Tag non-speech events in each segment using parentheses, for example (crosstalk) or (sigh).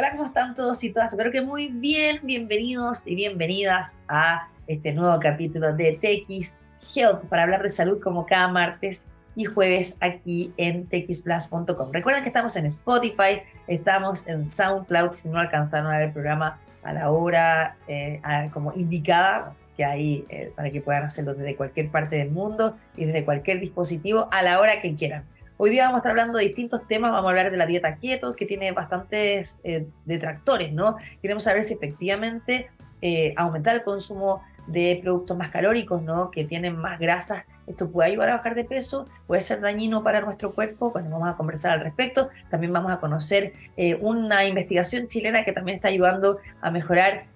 Hola, ¿cómo están todos y todas? Espero que muy bien, bienvenidos y bienvenidas a este nuevo capítulo de TX Health para hablar de salud como cada martes y jueves aquí en txplus.com. Recuerden que estamos en Spotify, estamos en SoundCloud, si no alcanzaron a ver el programa a la hora eh, como indicada, que hay eh, para que puedan hacerlo desde cualquier parte del mundo y desde cualquier dispositivo a la hora que quieran. Hoy día vamos a estar hablando de distintos temas, vamos a hablar de la dieta keto, que tiene bastantes eh, detractores, ¿no? Queremos saber si efectivamente eh, aumentar el consumo de productos más calóricos, ¿no? Que tienen más grasas, esto puede ayudar a bajar de peso, puede ser dañino para nuestro cuerpo, bueno, vamos a conversar al respecto, también vamos a conocer eh, una investigación chilena que también está ayudando a mejorar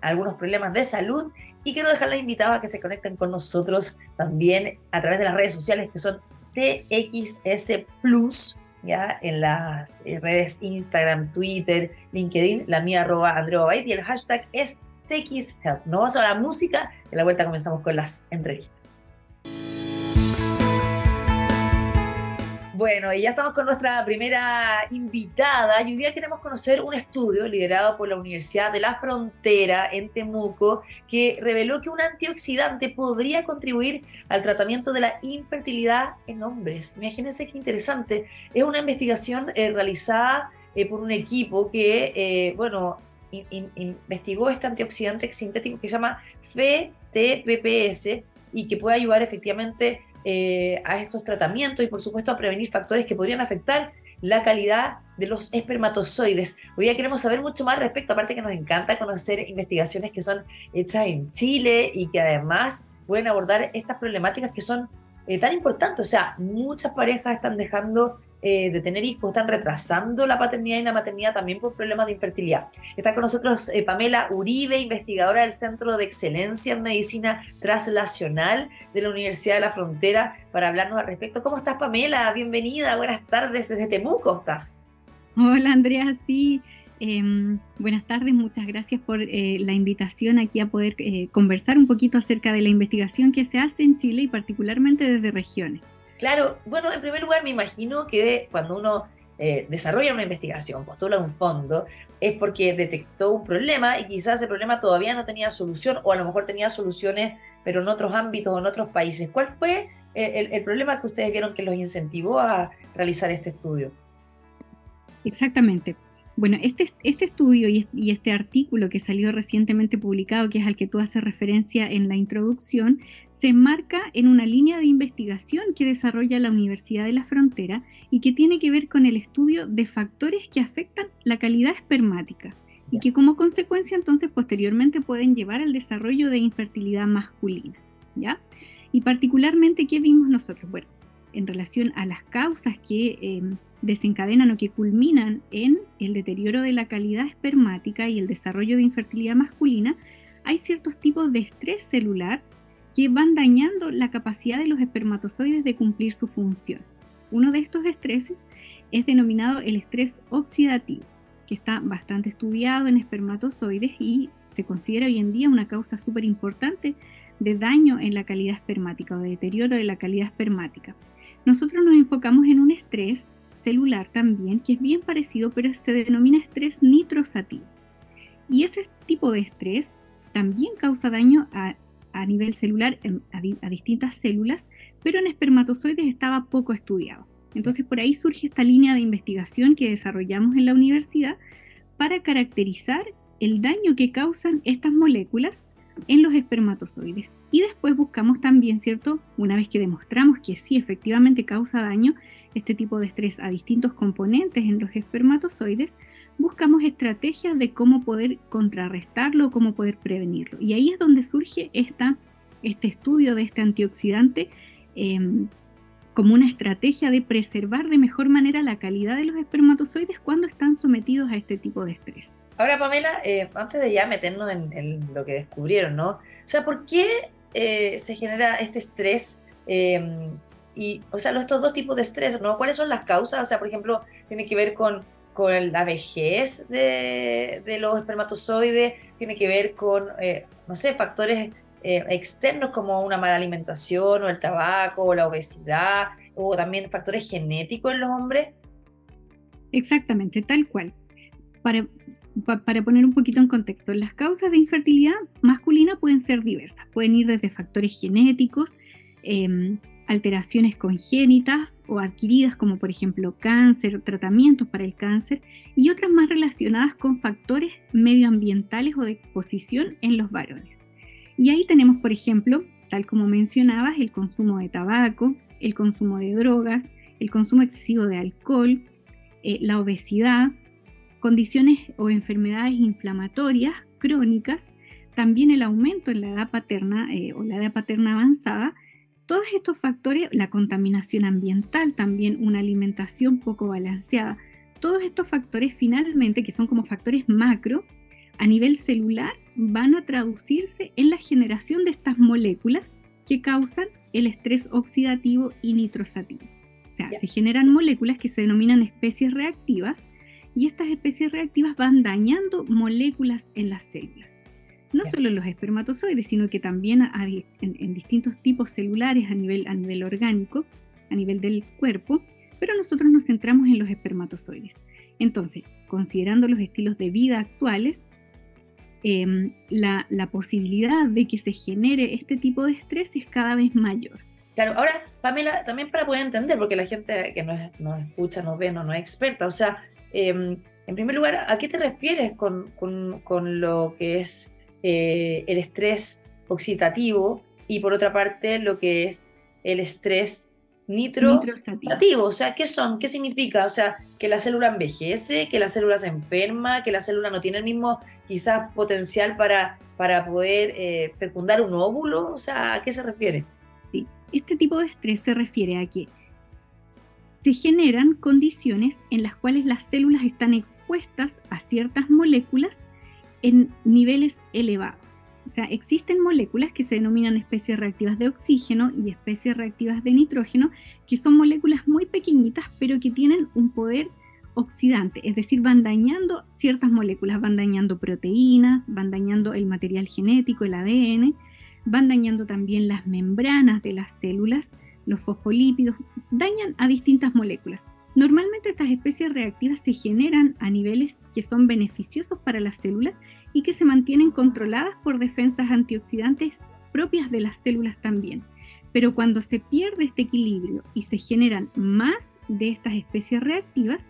algunos problemas de salud y quiero dejarles invitados a que se conecten con nosotros también a través de las redes sociales que son TXS Plus, ya en las eh, redes Instagram, Twitter, LinkedIn, la mía arroba Andreo y el hashtag es TXHealth. Nos vamos a la música, y la vuelta comenzamos con las entrevistas. Bueno, y ya estamos con nuestra primera invitada y hoy día queremos conocer un estudio liderado por la Universidad de la Frontera en Temuco que reveló que un antioxidante podría contribuir al tratamiento de la infertilidad en hombres. Imagínense qué interesante. Es una investigación eh, realizada eh, por un equipo que, eh, bueno, investigó este antioxidante sintético que se llama FTPPS y que puede ayudar efectivamente eh, a estos tratamientos y por supuesto a prevenir factores que podrían afectar la calidad de los espermatozoides. Hoy día queremos saber mucho más respecto, aparte que nos encanta conocer investigaciones que son hechas en Chile y que además pueden abordar estas problemáticas que son eh, tan importantes. O sea, muchas parejas están dejando eh, de tener hijos, están retrasando la paternidad y la maternidad también por problemas de infertilidad. Está con nosotros eh, Pamela Uribe, investigadora del Centro de Excelencia en Medicina Translacional de la Universidad de la Frontera, para hablarnos al respecto. ¿Cómo estás, Pamela? Bienvenida, buenas tardes desde Temuco, ¿estás? Hola, Andrea, sí. Em, buenas tardes, muchas gracias por eh, la invitación aquí a poder conversar un poquito acerca de la investigación que se hace en Chile y particularmente desde regiones. Claro, bueno, en primer lugar me imagino que cuando uno eh, desarrolla una investigación, postula un fondo, es porque detectó un problema y quizás ese problema todavía no tenía solución o a lo mejor tenía soluciones, pero en otros ámbitos o en otros países. ¿Cuál fue eh, el, problema que ustedes vieron que los incentivó a realizar este estudio? Exactamente. Bueno, este, este estudio y, y, este artículo que salió recientemente publicado, que es al que tú haces referencia en la introducción, se enmarca en una línea de investigación que desarrolla la Universidad de la Frontera y que tiene que ver con el estudio de factores que afectan la calidad espermática y que como consecuencia entonces posteriormente pueden llevar al desarrollo de infertilidad masculina, ¿ya? Y particularmente, ¿qué vimos nosotros? Bueno, en relación a las causas que em, desencadenan o que culminan en el deterioro de la calidad espermática y el desarrollo de infertilidad masculina, hay ciertos tipos de estrés celular que van dañando la capacidad de los espermatozoides de cumplir su función. Uno de estos estreses es denominado el estrés oxidativo, que está bastante estudiado en espermatozoides y se considera hoy en día una causa súper importante de daño en la calidad espermática o de deterioro de la calidad espermática. Nosotros nos enfocamos en un estrés celular también, que es bien parecido, pero se denomina estrés nitrosativo. Y ese tipo de estrés también causa daño a a nivel celular a, distintas células, pero en espermatozoides estaba poco estudiado. Entonces por ahí surge esta línea de investigación que desarrollamos en la universidad para caracterizar el daño que causan estas moléculas en los espermatozoides. Y después buscamos también, ¿cierto? Una vez que demostramos que sí efectivamente causa daño este tipo de estrés a distintos componentes en los espermatozoides, buscamos estrategias de cómo poder contrarrestarlo, cómo poder prevenirlo. Y ahí es donde surge esta, este estudio de este antioxidante em, como una estrategia de preservar de mejor manera la calidad de los espermatozoides cuando están sometidos a este tipo de estrés. Ahora, Pamela, eh, antes de ya meternos en, lo que descubrieron, ¿no? O sea, ¿por qué eh, se genera este estrés? Em, y, o sea, estos dos tipos de estrés, ¿no? ¿Cuáles son las causas? O sea, por ejemplo, tiene que ver con con la vejez de, los espermatozoides, tiene que ver con, eh, no sé, factores externos como una mala alimentación o el tabaco o la obesidad o también factores genéticos en los hombres. Exactamente, tal cual. Para, para poner un poquito en contexto, las causas de infertilidad masculina pueden ser diversas, pueden ir desde factores genéticos, em, alteraciones congénitas o adquiridas como por ejemplo cáncer, tratamientos para el cáncer y otras más relacionadas con factores medioambientales o de exposición en los varones. Y ahí tenemos por ejemplo, tal como mencionabas, el consumo de tabaco, el consumo de drogas, el consumo excesivo de alcohol, eh, la obesidad, condiciones o enfermedades inflamatorias crónicas, también el aumento en la edad paterna eh, o la edad paterna avanzada, todos estos factores, la contaminación ambiental, también una alimentación poco balanceada, todos estos factores finalmente, que son como factores macro, a nivel celular, van a traducirse en la generación de estas moléculas que causan el estrés oxidativo y nitrosativo. O sea, se generan moléculas que se denominan especies reactivas y estas especies reactivas van dañando moléculas en las células. No solo en los espermatozoides, sino que también en, distintos tipos celulares a nivel, a nivel orgánico, a nivel del cuerpo, pero nosotros nos centramos en los espermatozoides. Entonces, considerando los estilos de vida actuales, em, la, posibilidad de que se genere este tipo de estrés es cada vez mayor. Claro, ahora, Pamela, también para poder entender, porque la gente que nos, nos escucha, nos ve, no, no es experta, o sea, Em, en primer lugar, ¿a qué te refieres con, lo que es eh, el estrés oxidativo y por otra parte lo que es el estrés nitrosativo? O sea, ¿qué son? ¿Qué significa? O sea, que la célula envejece, que la célula se enferma, que la célula no tiene el mismo quizás potencial para, para poder eh, fecundar un óvulo. O sea, ¿a qué se refiere? Sí, este tipo de estrés se refiere a que se generan condiciones en las cuales las células están expuestas a ciertas moléculas en niveles elevados. O sea, existen moléculas que se denominan especies reactivas de oxígeno y especies reactivas de nitrógeno, que son moléculas muy pequeñitas, pero que tienen un poder oxidante, es decir, van dañando ciertas moléculas, van dañando proteínas, van dañando el material genético, el ADN, van dañando también las membranas de las células, los fosfolípidos, dañan a distintas moléculas. Normalmente estas especies reactivas se generan a niveles que son beneficiosos para las células y que se mantienen controladas por defensas antioxidantes propias de las células también. Pero cuando se pierde este equilibrio y se generan más de estas especies reactivas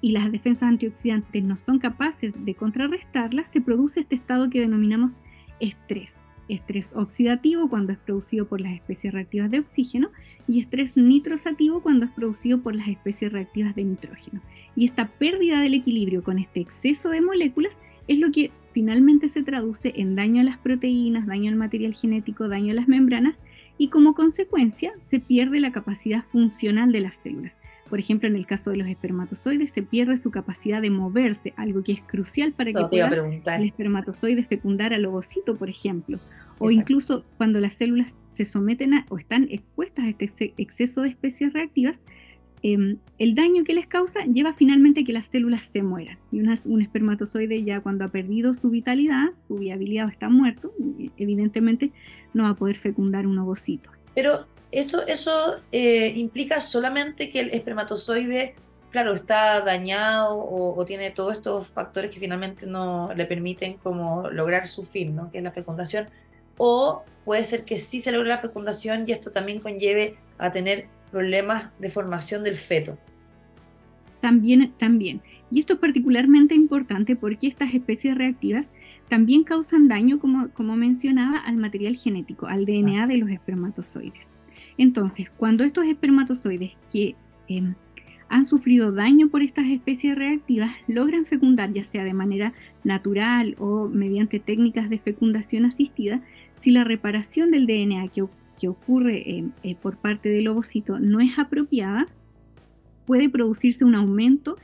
y las defensas antioxidantes no son capaces de contrarrestarlas, se produce este estado que denominamos estrés estrés oxidativo cuando es producido por las especies reactivas de oxígeno y estrés nitrosativo cuando es producido por las especies reactivas de nitrógeno. Y esta pérdida del equilibrio con este exceso de moléculas es lo que finalmente se traduce en daño a las proteínas, daño al material genético, daño a las membranas y como consecuencia se pierde la capacidad funcional de las células. Por ejemplo, en el caso de los espermatozoides se pierde su capacidad de moverse, algo que es crucial para que pueda el espermatozoide fecundar al ovocito, por ejemplo. O incluso cuando las células se someten a, o están expuestas a este exceso de especies reactivas, em, el daño que les causa lleva finalmente a que las células se mueran. Y un espermatozoide ya cuando ha perdido su vitalidad, su viabilidad está muerto, evidentemente no va a poder fecundar un ovocito. Pero eso, eso eh, implica solamente que el espermatozoide, claro, está dañado o, tiene todos estos factores que finalmente no le permiten como lograr su fin, ¿no? que es la fecundación. O puede ser que sí se logre la fecundación y esto también conlleve a tener problemas de formación del feto. También, también. Y esto es particularmente importante porque estas especies reactivas también causan daño, como, como mencionaba, al material genético, al DNA de los espermatozoides. Entonces, cuando estos espermatozoides que em, han sufrido daño por estas especies reactivas logran fecundar, ya sea de manera natural o mediante técnicas de fecundación asistida, si la reparación del DNA que, ocurre em, eh, por parte del ovocito no es apropiada, puede producirse un aumento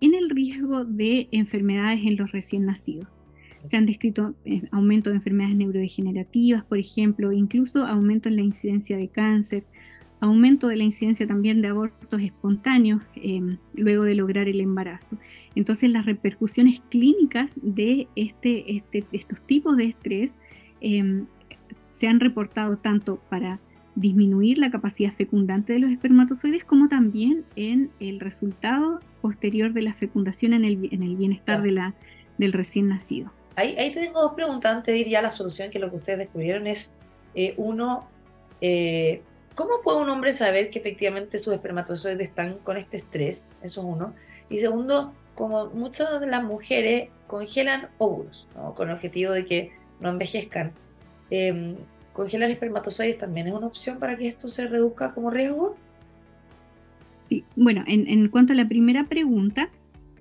en el riesgo de enfermedades en los recién nacidos. Se han descrito eh, aumento de enfermedades neurodegenerativas, por ejemplo, incluso aumento en la incidencia de cáncer, aumento de la incidencia también de abortos espontáneos em, luego de lograr el embarazo. Entonces las repercusiones clínicas de este, este estos tipos de estrés em, se han reportado tanto para disminuir la capacidad fecundante de los espermatozoides como también en el resultado posterior de la fecundación en el, en el bienestar de la, del recién nacido. Ahí, ahí tengo dos preguntas antes de ir ya a la solución, que lo que ustedes descubrieron es, eh, uno, eh, ¿cómo puede un hombre saber que efectivamente sus espermatozoides están con este estrés? Eso es uno. Y segundo, como muchas de las mujeres congelan óvulos, con el objetivo de que no envejezcan, eh, ¿congelar espermatozoides también es una opción para que esto se reduzca como riesgo? Sí. Bueno, en, en cuanto a la primera pregunta,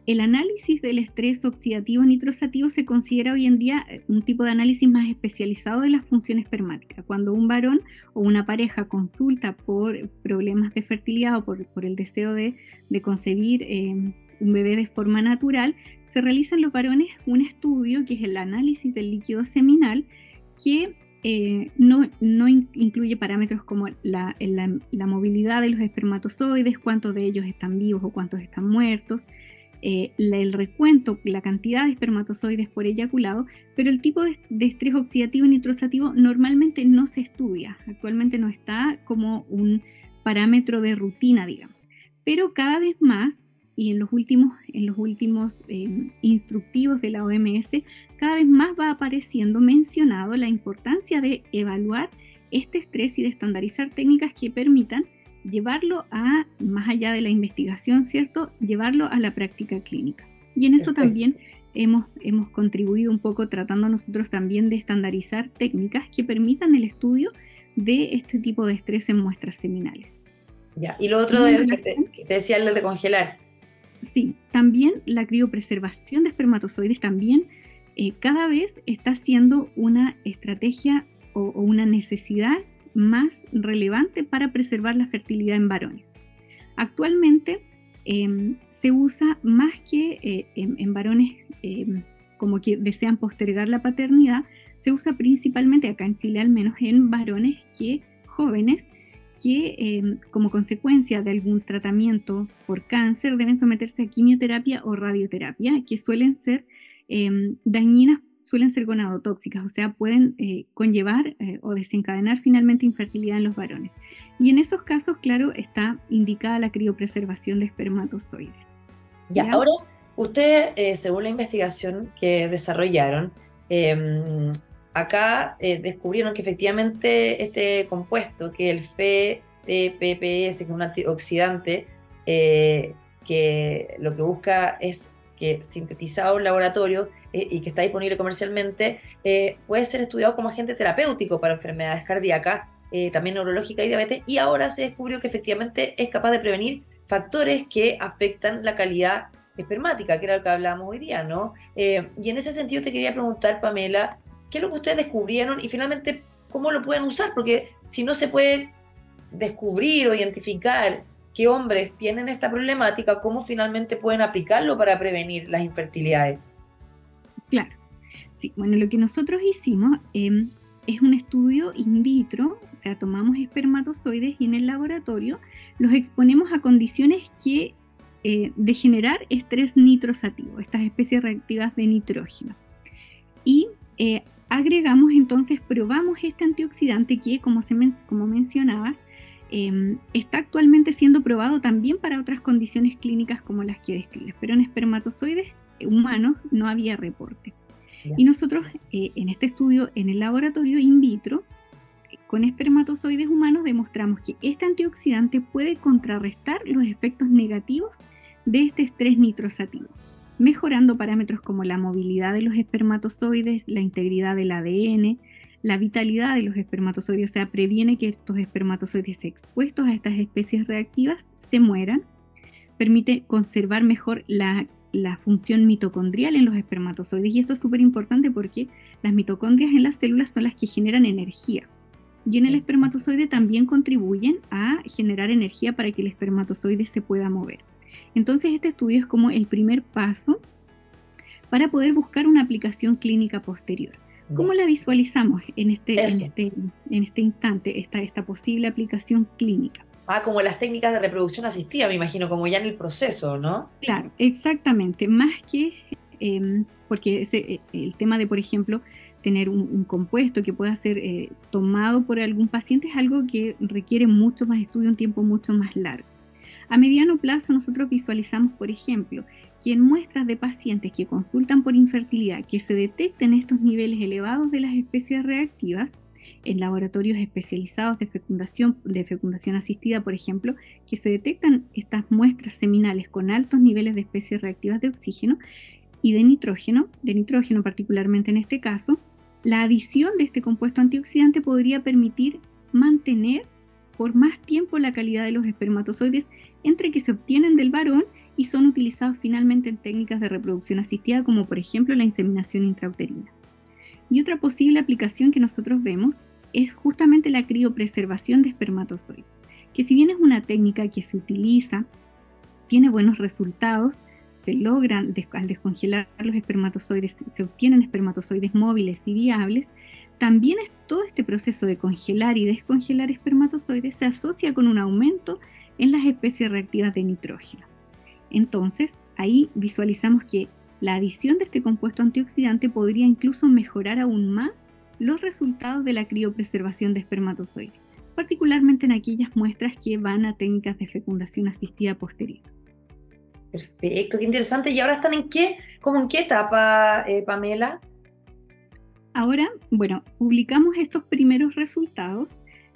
el análisis del estrés oxidativo nitrosativo se considera hoy en día eh, un tipo de análisis más especializado de la función espermática. Cuando un varón o una pareja consulta por problemas de fertilidad o por, el deseo de, de concebir eh, un bebé de forma natural, se realiza en los varones un estudio que es el análisis del líquido seminal que eh, no, incluye parámetros como la, movilidad de los espermatozoides, cuántos de ellos están vivos o cuántos están muertos, eh, el recuento, la cantidad de espermatozoides por eyaculado, pero el tipo de, estrés oxidativo y nitrosativo normalmente no se estudia, actualmente no está como un parámetro de rutina, digamos. Pero cada vez más y en los últimos, en los últimos eh, instructivos de la OMS, cada vez más va apareciendo mencionado la importancia de evaluar este estrés y de estandarizar técnicas que permitan llevarlo a, más allá de la investigación, ¿cierto? Llevarlo a la práctica clínica. Y en eso también hemos, hemos contribuido un poco tratando nosotros también de estandarizar técnicas que permitan el estudio de este tipo de estrés en muestras seminales. Ya, y lo otro de, que, te, decía el de congelar. Sí, también la criopreservación de espermatozoides también eh, cada vez está siendo una estrategia o, una necesidad más relevante para preservar la fertilidad en varones. Actualmente em, se usa más que eh, en, varones em, como que desean postergar la paternidad, se usa principalmente acá en Chile al menos en varones que jóvenes que em, como consecuencia de algún tratamiento por cáncer deben someterse a quimioterapia o radioterapia, que suelen ser em, dañinas, suelen ser gonadotóxicas, o sea, pueden eh, conllevar eh, o desencadenar finalmente infertilidad en los varones. Y en esos casos, claro, está indicada la criopreservación de espermatozoides. Ya, ahora, ustedes, eh, según la investigación que desarrollaron, em, acá descubrieron que efectivamente este compuesto, que el FTPPS, que es un antioxidante, que lo que busca es que sintetizado en laboratorio y que está disponible comercialmente, puede ser estudiado como agente terapéutico para enfermedades cardíacas, también neurológica y diabetes, y ahora se descubrió que efectivamente es capaz de prevenir factores que afectan la calidad espermática, que era lo que hablábamos hoy día, ¿no? y en ese sentido te quería preguntar, Pamela, qué es lo que ustedes descubrieron y finalmente cómo lo pueden usar, porque si no se puede descubrir o identificar qué hombres tienen esta problemática, ¿cómo finalmente pueden aplicarlo para prevenir las infertilidades? Claro. Sí, bueno, lo que nosotros hicimos em, es un estudio in vitro, o sea, tomamos espermatozoides y en el laboratorio los exponemos a condiciones que eh, de generar estrés nitrosativo, estas especies reactivas de nitrógeno. Y eh, agregamos entonces, probamos este antioxidante que, como, se mencionabas, em, está actualmente siendo probado también para otras condiciones clínicas como las que describes, pero en espermatozoides humanos no había reporte. Y nosotros eh, en este estudio en el laboratorio in vitro, con espermatozoides humanos, demostramos que este antioxidante puede contrarrestar los efectos negativos de este estrés nitrosativo mejorando parámetros como la movilidad de los espermatozoides, la integridad del ADN, la vitalidad de los espermatozoides, o sea, previene que estos espermatozoides expuestos a estas especies reactivas se mueran, permite conservar mejor la, función mitocondrial en los espermatozoides y esto es súper importante porque las mitocondrias en las células son las que generan energía. Y en el espermatozoide también contribuyen a generar energía para que el espermatozoide se pueda mover. Entonces este estudio es como el primer paso para poder buscar una aplicación clínica posterior. ¿Cómo la visualizamos en este, este, en este, instante, esta, esta posible aplicación clínica? Ah, como las técnicas de reproducción asistida, me imagino, como ya en el proceso, ¿no? Claro, exactamente. Más que, em, porque ese, el tema de, por ejemplo, tener un, compuesto que pueda ser eh, tomado por algún paciente es algo que requiere mucho más estudio, un tiempo mucho más largo. A mediano plazo nosotros visualizamos, por ejemplo, que en muestras de pacientes que consultan por infertilidad que se detecten estos niveles elevados de las especies reactivas, en laboratorios especializados de fecundación, de fecundación asistida, por ejemplo, que se detectan estas muestras seminales con altos niveles de especies reactivas de oxígeno y de nitrógeno, de nitrógeno particularmente en este caso, la adición de este compuesto antioxidante podría permitir mantener por más tiempo la calidad de los espermatozoides entre que se obtienen del varón y son utilizados finalmente en técnicas de reproducción asistida como por ejemplo la inseminación intrauterina. Y otra posible aplicación que nosotros vemos es justamente la criopreservación de espermatozoides, que si bien es una técnica que se utiliza, tiene buenos resultados, se logran, al descongelar los espermatozoides, se obtienen espermatozoides móviles y viables, también todo este proceso de congelar y descongelar espermatozoides se asocia con un aumento en las especies reactivas de nitrógeno. Entonces, ahí visualizamos que la adición de este compuesto antioxidante podría incluso mejorar aún más los resultados de la criopreservación de espermatozoides, particularmente en aquellas muestras que van a técnicas de fecundación asistida posterior. Perfecto, qué interesante. ¿Y ahora están en qué, como en qué etapa, eh, Pamela? Ahora, bueno, publicamos estos primeros resultados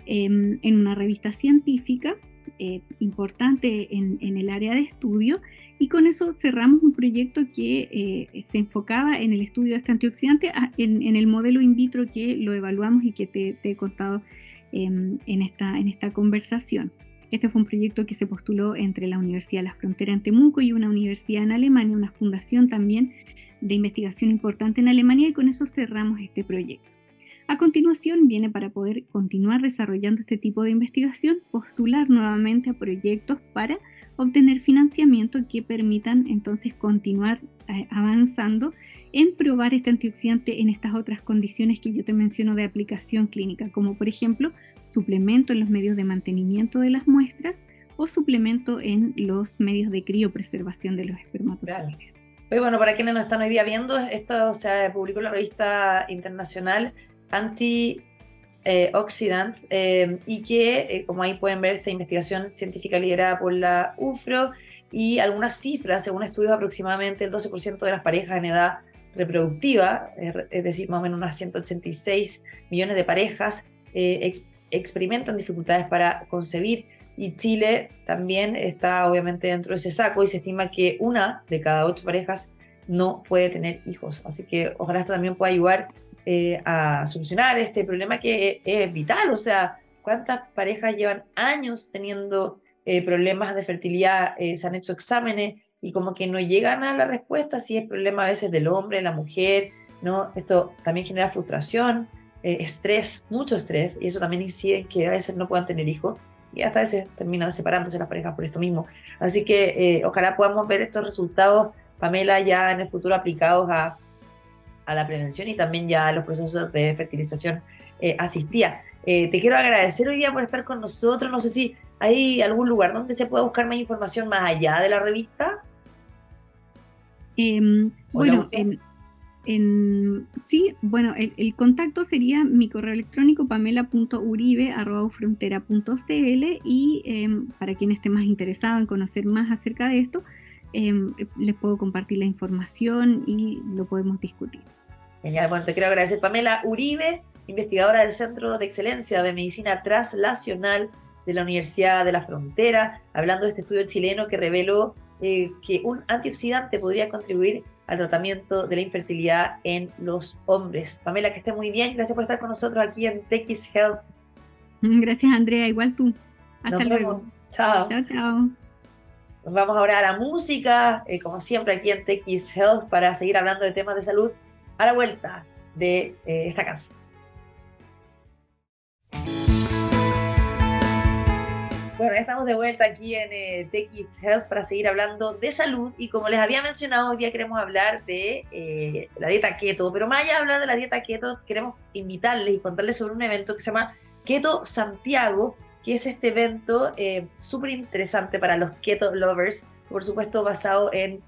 em, en una revista científica eh, importante en, el área de estudio y con eso cerramos un proyecto que eh, se enfocaba en el estudio de este antioxidante en, el modelo in vitro que lo evaluamos y que te, he contado em, en, esta, en esta conversación. Este fue un proyecto que se postuló entre la Universidad de la Frontera en Temuco y una universidad en Alemania, una fundación también de investigación importante en Alemania y con eso cerramos este proyecto. A continuación viene para poder continuar desarrollando este tipo de investigación, postular nuevamente a proyectos para obtener financiamiento que permitan entonces continuar eh, avanzando en probar este antioxidante en estas otras condiciones que yo te menciono de aplicación clínica, como por ejemplo suplemento en los medios de mantenimiento de las muestras o suplemento en los medios de criopreservación de los espermatozoides. bueno, para quienes nos están hoy día viendo, esto se publicó en la revista internacional antioxidants eh, eh, y que, eh, como ahí pueden ver, esta investigación científica liderada por la UFRO y algunas cifras, según estudios, aproximadamente el 12% de las parejas en edad reproductiva, es decir, más o menos unas 186 millones de parejas, experimentan dificultades para concebir y Chile también está obviamente dentro de ese saco y se estima que una de cada ocho parejas no puede tener hijos. Así que ojalá esto también pueda ayudar eh, a solucionar este problema que es vital. O sea, ¿cuántas parejas llevan años teniendo eh, problemas de fertilidad? Eh, se han hecho exámenes y como que no llegan a la respuesta si es problema a veces del hombre, de la mujer, ¿no? Esto también genera frustración, estrés, mucho estrés, y eso también incide en que a veces no puedan tener hijos y hasta a veces terminan separándose las parejas por esto mismo. Así que ojalá podamos ver estos resultados, Pamela, ya en el futuro aplicados a a la prevención y también ya a los procesos de fertilización eh, asistida. Eh, te quiero agradecer hoy día por estar con nosotros. No sé si hay algún lugar donde se pueda buscar más información más allá de la revista. Em, bueno, en, sí, bueno, el, contacto sería mi correo electrónico pamela.uribe.frontera.cl y em, para quien esté más interesado en conocer más acerca de esto, em, les puedo compartir la información y lo podemos discutir. Genial, bueno, te quiero agradecer Pamela Uribe, investigadora del Centro de Excelencia de Medicina Translacional de la Universidad de la Frontera, hablando de este estudio chileno que reveló eh, que un antioxidante podría contribuir al tratamiento de la infertilidad en los hombres. Pamela, que esté muy bien, gracias por estar con nosotros aquí en TX Health. (laughs) Gracias, Andrea, igual tú. Hasta luego. Chao. Chao, chao. Nos vamos ahora a la música, eh, como siempre aquí en TX Health, para seguir hablando de temas de salud a la vuelta de eh, esta canción. Bueno, ya estamos de vuelta aquí en eh, Health para seguir hablando de salud y como les había mencionado, hoy día queremos hablar de eh, la dieta keto, pero más allá de hablar de la dieta keto, queremos invitarles y contarles sobre un evento que se llama Keto Santiago, que es este evento súper interesante para los keto lovers, por supuesto basado en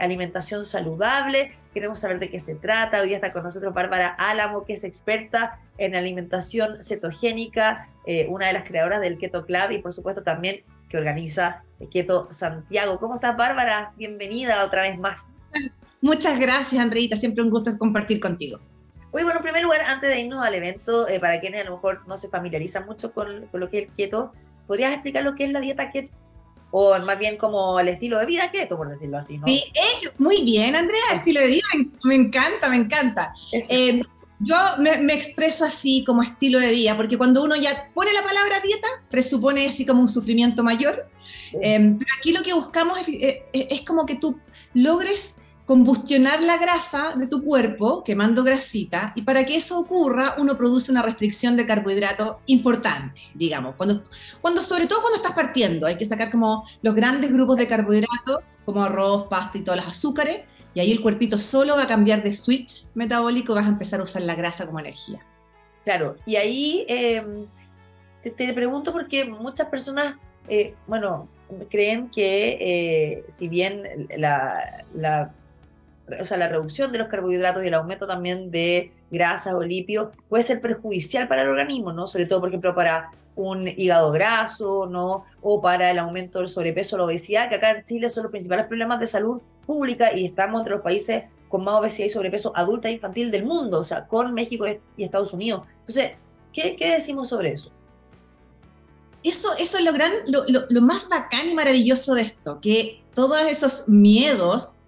alimentación saludable, Queremos saber de qué se trata. Hoy día está con nosotros Bárbara Álamo, que es experta en alimentación cetogénica, eh, una de las creadoras del Keto Club y por supuesto también que organiza Keto Santiago. ¿Cómo estás, Bárbara? Bienvenida otra vez más. Muchas gracias, Andreita. Siempre un gusto compartir contigo. Muy bueno, en primer lugar, antes de irnos al evento, eh, para quienes a lo mejor no se familiarizan mucho con, con, lo que es el keto, ¿podrías explicar lo que es la dieta keto? O más bien como el estilo de vida keto, por decirlo así, ¿no? Sí, muy bien, Andrea, estilo de vida, me, encanta, me encanta. Eh, yo me, expreso así como estilo de vida, porque cuando uno ya pone la palabra dieta, presupone así como un sufrimiento mayor. Eh, pero aquí lo que buscamos es, es, como que tú logres combustionar la grasa de tu cuerpo, quemando grasita, y para que eso ocurra, uno produce una restricción de carbohidrato importante, digamos. Cuando, cuando, sobre todo cuando estás partiendo, hay que sacar como los grandes grupos de carbohidratos, como arroz, pasta y todas las azúcares, y ahí el cuerpito solo va a cambiar de switch metabólico y vas a empezar a usar la grasa como energía. Claro, y ahí em, te, pregunto porque muchas personas, eh, bueno, creen que eh, si bien la o sea, la reducción de los carbohidratos y el aumento también de grasas o lípidos puede ser perjudicial para el organismo, ¿no? Sobre todo, por ejemplo, para un hígado graso, ¿no? O para el aumento del sobrepeso la obesidad, que acá en Chile son los principales problemas de salud pública y estamos entre los países con más obesidad y sobrepeso adulta e infantil del mundo, o sea, con México y Estados Unidos. Entonces, ¿qué, decimos sobre eso? Eso, eso es lo, gran, lo más bacán y maravilloso de esto, que todos esos miedos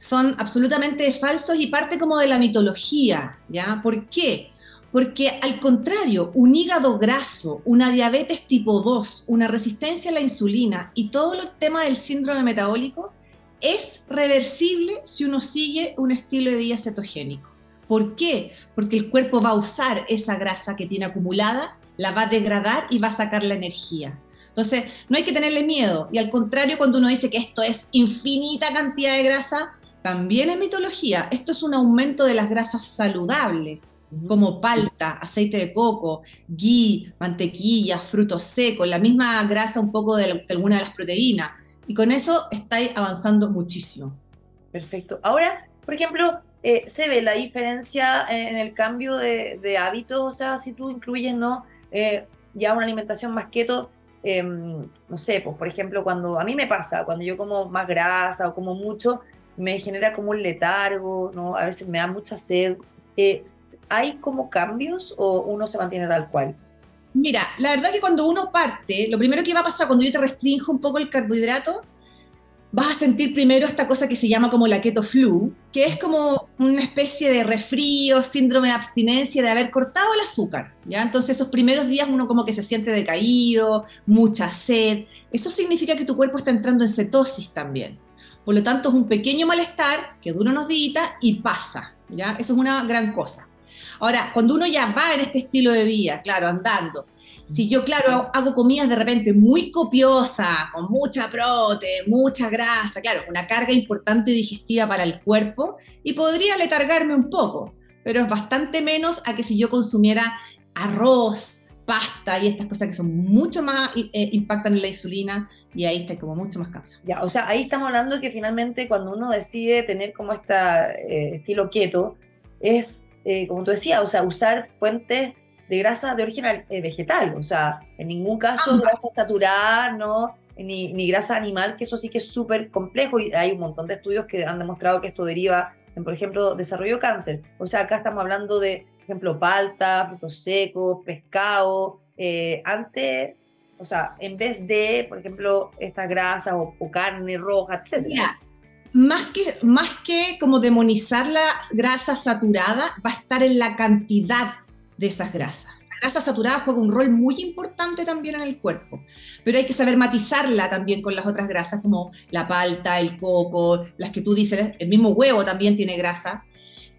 son absolutamente falsos y parte como de la mitología, ¿ya? ¿Por qué? Porque al contrario, un hígado graso, una diabetes tipo 2, una resistencia a la insulina y todo el tema del síndrome metabólico es reversible si uno sigue un estilo de vida cetogénico. ¿Por qué? Porque el cuerpo va a usar esa grasa que tiene acumulada, la va a degradar y va a sacar la energía. Entonces, no hay que tenerle miedo. Y al contrario, cuando uno dice que esto es infinita cantidad de grasa, también en mitología, esto es un aumento de las grasas saludables, como palta, aceite de coco, ghee, mantequilla, frutos secos, la misma grasa un poco de, alguna de las proteínas. Y con eso estáis avanzando muchísimo. Perfecto. Ahora, por ejemplo, eh, se ve la diferencia en el cambio de, hábitos, o sea, si tú incluyes, ¿no? Eh, ya una alimentación más keto, em, no sé, pues por ejemplo, cuando a mí me pasa, cuando yo como más grasa o como mucho, me genera como un letargo, ¿no? A veces me da mucha sed. Eh, ¿Hay como cambios o uno se mantiene tal cual? Mira, la verdad que cuando uno parte, lo primero que va a pasar cuando yo te restringo un poco el carbohidrato, vas a sentir primero esta cosa que se llama como la keto flu, que es como una especie de resfrío, síndrome de abstinencia, de haber cortado el azúcar, ¿ya? Entonces esos primeros días uno como que se siente decaído, mucha sed, eso significa que tu cuerpo está entrando en cetosis también. Por lo tanto, es un pequeño malestar que dura unos días y pasa. ¿ya? Eso es una gran cosa. Ahora, cuando uno ya va en este estilo de vida, claro, andando, si yo, claro, hago comidas de repente muy copiosas, con mucha prote, mucha grasa, claro, una carga importante digestiva para el cuerpo y podría letargarme un poco, pero es bastante menos a que si yo consumiera arroz, pasta y estas cosas que son mucho más, eh, impactan en la insulina y ahí está como mucho más cansado. Ya, o sea, ahí estamos hablando que finalmente cuando uno decide tener como este estilo keto, es, eh, como tú decías, o sea, usar fuentes de grasa de origen vegetal, o sea, en ningún caso grasa saturada, ¿no? Ni, ni grasa animal, que eso sí que es súper complejo y hay un montón de estudios que han demostrado que esto deriva en, por ejemplo, desarrollo de cáncer. O sea, acá estamos hablando de ejemplo, palta, frutos secos, pescado, eh, antes, o sea, en vez de, por ejemplo, esta grasa o, carne roja, etc. más que, más que como demonizar la grasa saturada, va a estar en la cantidad de esas grasas. La grasa saturada juega un rol muy importante también en el cuerpo, pero hay que saber matizarla también con las otras grasas como la palta, el coco, las que tú dices, el mismo huevo también tiene grasa,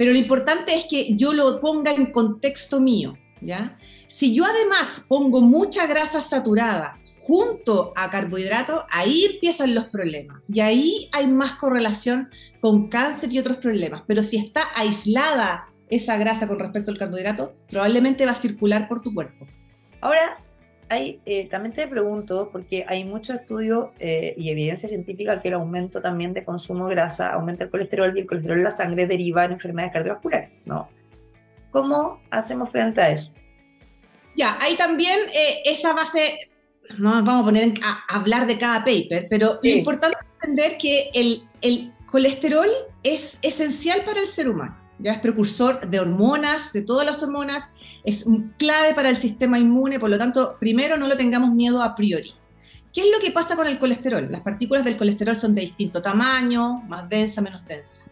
pero lo importante es que yo lo ponga en contexto mío, ¿ya? Si yo además pongo mucha grasa saturada junto a carbohidratos, ahí empiezan los problemas. Y ahí hay más correlación con cáncer y otros problemas. Pero si está aislada esa grasa con respecto al carbohidrato, probablemente va a circular por tu cuerpo. Ahora, eh, también te pregunto, porque hay muchos estudios eh, y evidencia científica que el aumento también de consumo de grasa aumenta el colesterol y el colesterol en la sangre deriva en enfermedades cardiovasculares, ¿no? ¿Cómo hacemos frente a eso? Ya, hay también eh, esa base, no nos vamos a poner a hablar de cada paper, pero lo importante es entender que el, el colesterol es esencial para el ser humano. Ya es precursor de hormonas, de todas las hormonas, es clave para el sistema inmune, por lo tanto, primero no lo tengamos miedo a priori. ¿Qué es lo que pasa con el colesterol? Las partículas del colesterol son de distinto tamaño, más densa, menos densa.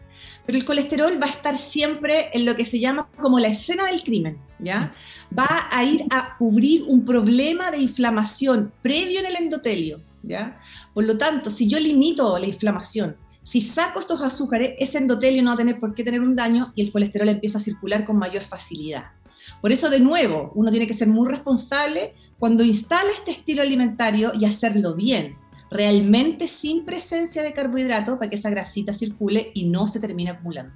Pero el colesterol va a estar siempre en lo que se llama como la escena del crimen, ¿ya? Va a ir a cubrir un problema de inflamación previo en el endotelio, ¿ya? Por lo tanto, si yo limito la inflamación, si saco estos azúcares, ese endotelio no va a tener por qué tener un daño y el colesterol empieza a circular con mayor facilidad. Por eso, de nuevo, uno tiene que ser muy responsable cuando instala este estilo alimentario y hacerlo bien, realmente sin presencia de carbohidratos para que esa grasita circule y no se termine acumulando.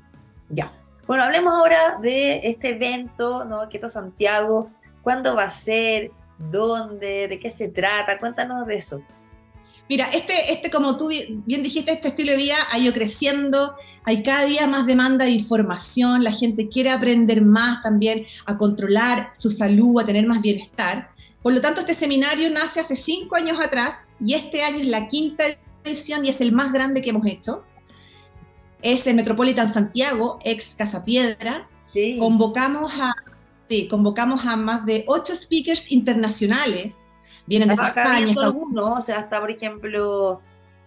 Ya. Bueno, hablemos ahora de este evento, ¿no? Keto Santiago. ¿Cuándo va a ser? ¿Dónde? ¿De qué se trata? Cuéntanos de eso. Mira, este, este, como tú bien dijiste, este estilo de vida ha ido creciendo, hay cada día más demanda de información, la gente quiere aprender más también a controlar su salud, a tener más bienestar. Por lo tanto, este seminario nace hace cinco años atrás y este año es la quinta edición y es el más grande que hemos hecho. Es el Metropolitan Santiago, ex Casa Piedra. Sí. Convocamos a, sí, convocamos a más de ocho speakers internacionales vienen de España. Estados o sea, está por ejemplo,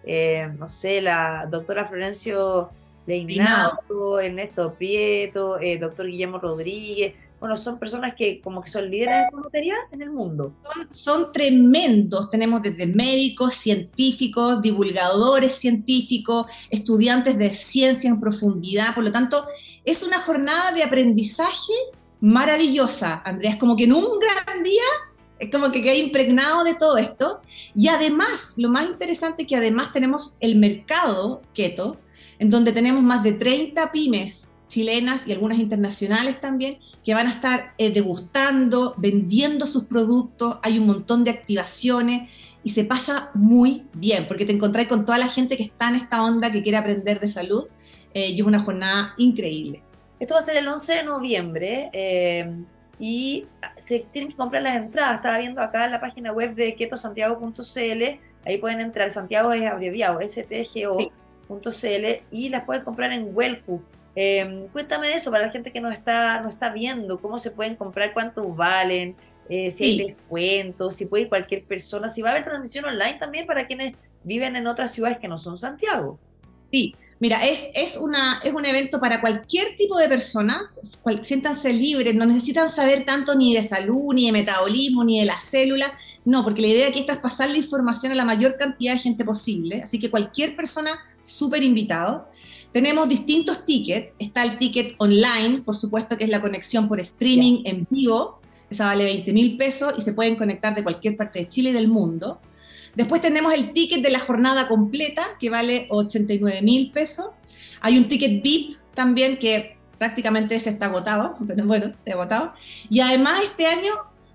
eh, no sé, la doctora Florencio Leinato, Ernesto Prieto, eh, doctor Guillermo Rodríguez. Bueno, son personas que como que son líderes de esta materia en el mundo. Son, son, tremendos, tenemos desde médicos, científicos, divulgadores científicos, estudiantes de ciencia en profundidad, por lo tanto, es una jornada de aprendizaje maravillosa, Andrea, como que en un gran día es como que queda impregnado de todo esto. Y además, lo más interesante es que además tenemos el mercado keto, en donde tenemos más de 30 pymes chilenas y algunas internacionales también, que van a estar eh, degustando, vendiendo sus productos, hay un montón de activaciones y se pasa muy bien, porque te encontrás con toda la gente que está en esta onda, que quiere aprender de salud, eh, y es una jornada increíble. Esto va a ser el 11 de noviembre. Eh, y se tienen que comprar las entradas. Estaba viendo acá en la página web de ketosantiago.cl, ahí pueden entrar, Santiago es abreviado, stgo.cl, y las pueden comprar en Wellcook. Em, cuéntame de eso para la gente que no está, no está viendo, cómo se pueden comprar, cuántos valen, eh, si hay descuentos, si puede ir cualquier persona, si va a haber transmisión online también para quienes viven en otras ciudades que no son Santiago. Sí, Mira, es, es, una, es un evento para cualquier tipo de persona, siéntanse libres, no necesitan saber tanto ni de salud, ni de metabolismo, ni de las células, no, porque la idea aquí es traspasar la información a la mayor cantidad de gente posible, así que cualquier persona súper invitado. Tenemos distintos tickets, está el ticket online, por supuesto que es la conexión por streaming en vivo, esa vale 20 mil pesos y se pueden conectar de cualquier parte de Chile y del mundo. Después tenemos el ticket de la jornada completa, que vale 89 mil pesos. Hay un ticket VIP también que prácticamente se está agotado, (laughs) pero bueno, está agotado. Y además este año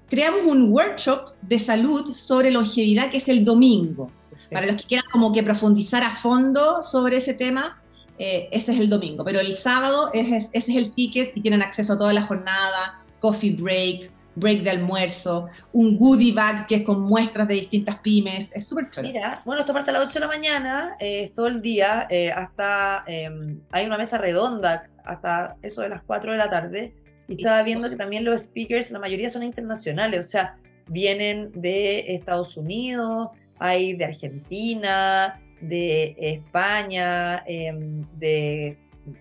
creamos un workshop de salud sobre longevidad que es el domingo. Para los que quieran como que profundizar a fondo sobre ese tema, eh, ese es el domingo. Pero el sábado ese es el ticket y tienen acceso a toda la jornada, coffee break, break de almuerzo, un goodie bag que es con muestras de distintas pymes, es súper chulo. Mira, bueno, esto parte a las 8 de la mañana, eh, todo el día, eh, hasta em, hay una mesa redonda hasta eso de las 4 de la tarde, y estaba viendo que también los speakers, la mayoría son internacionales, o sea, vienen de Estados Unidos, hay de Argentina, de España, em, de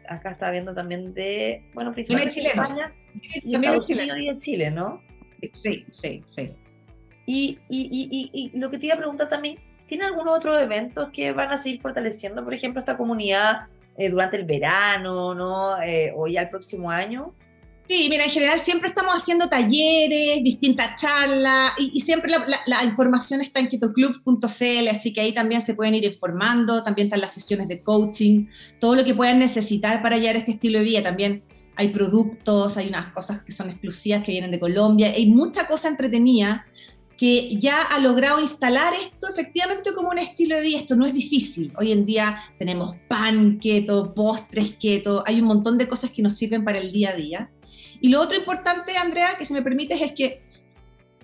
acá estaba viendo también de, bueno, principalmente de España, también de Chile. y Chile, ¿no? Sí, sí, sí. Y, y, y, y, lo que te iba a preguntar también, ¿tiene algunos otros eventos que van a seguir fortaleciendo, por ejemplo, esta comunidad eh, durante el verano, ¿no? Eh, o ya el próximo año? Sí, mira, en general siempre estamos haciendo talleres, distintas charlas y, siempre la, la, información está en ketoclub.cl, así que ahí también se pueden ir informando, también están las sesiones de coaching, todo lo que puedan necesitar para hallar este estilo de vida. También hay productos, hay unas cosas que son exclusivas que vienen de Colombia, hay mucha cosa entretenida que ya ha logrado instalar esto efectivamente como un estilo de vida. Esto no es difícil. Hoy en día tenemos pan keto, postres keto, hay un montón de cosas que nos sirven para el día a día. Y lo otro importante, Andrea, que si me permites, es que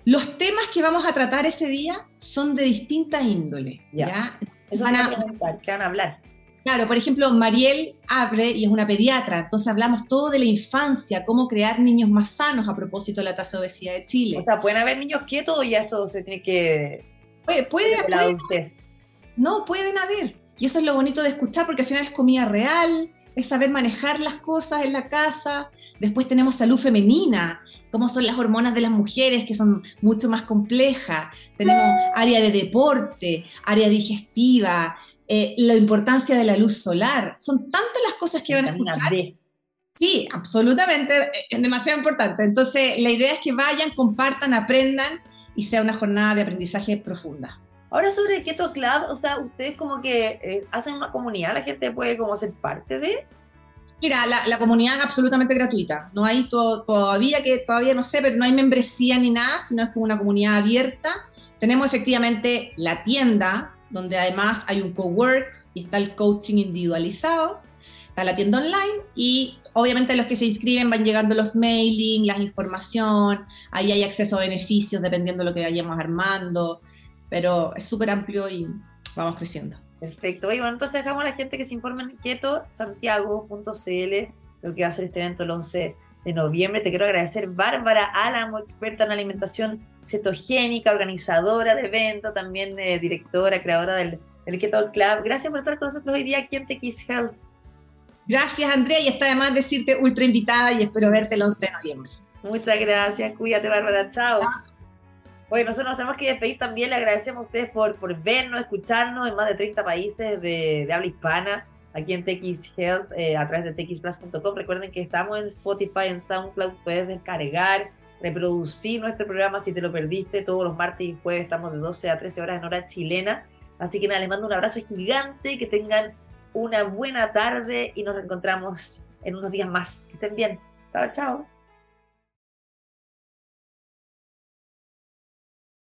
Los temas que vamos a tratar ese día son de distinta índole. ¿ya? Eso van a, preguntar, ¿qué van a hablar? Claro, por ejemplo, Mariel abre y es una pediatra, entonces hablamos todo de la infancia, cómo crear niños más sanos a propósito de la tasa de obesidad de Chile. O sea, ¿pueden haber niños quietos o ya esto se tiene que... Puede, puede, no, pueden haber. Y eso es lo bonito de escuchar porque al final es comida real, es saber manejar las cosas en la casa. Después tenemos salud femenina, cómo son las hormonas de las mujeres, que son mucho más complejas. Tenemos área de deporte, área digestiva, eh, la importancia de la luz solar. Son tantas las cosas que van a escuchar. Sí, absolutamente, eh, es demasiado importante. Entonces, la idea es que vayan, compartan, aprendan y sea una jornada de aprendizaje profunda. Ahora sobre Keto Club, o sea, ustedes como que eh, hacen una comunidad, la gente puede como ser parte de. Mira, la, comunidad es absolutamente gratuita. No hay todavía, que todavía no sé, pero no hay membresía ni nada, sino es como una comunidad abierta. Tenemos efectivamente la tienda, donde además hay un cowork y está el coaching individualizado. Está la tienda online y obviamente los que se inscriben van llegando los mailing, la información, ahí hay acceso a beneficios dependiendo de lo que vayamos armando pero es súper amplio y vamos creciendo. Perfecto. Y bueno, entonces dejamos a la gente que se informe en Keto, santiago.cl, lo que va a ser este evento el 11 de noviembre. Te quiero agradecer, Bárbara Álamo, experta en alimentación cetogénica, organizadora de evento, también eh, directora, creadora del, Keto Club. Gracias por estar con nosotros hoy día aquí en Health. Gracias, Andrea, y está además decirte ultra invitada y espero verte el 11 de noviembre. Muchas gracias, cuídate, Bárbara, chao. Oye, nosotros nos tenemos que despedir también. Le agradecemos a ustedes por, por vernos, escucharnos en más de 30 países de, de habla hispana, aquí en TX Health, eh, a través de txplus.com. Recuerden que estamos en Spotify, en SoundCloud. Puedes descargar, reproducir nuestro programa si te lo perdiste. Todos los martes y jueves estamos de 12 a 13 horas en hora chilena. Así que nada, les mando un abrazo gigante. Que tengan una buena tarde y nos reencontramos en unos días más. Que estén bien. Chao, chao.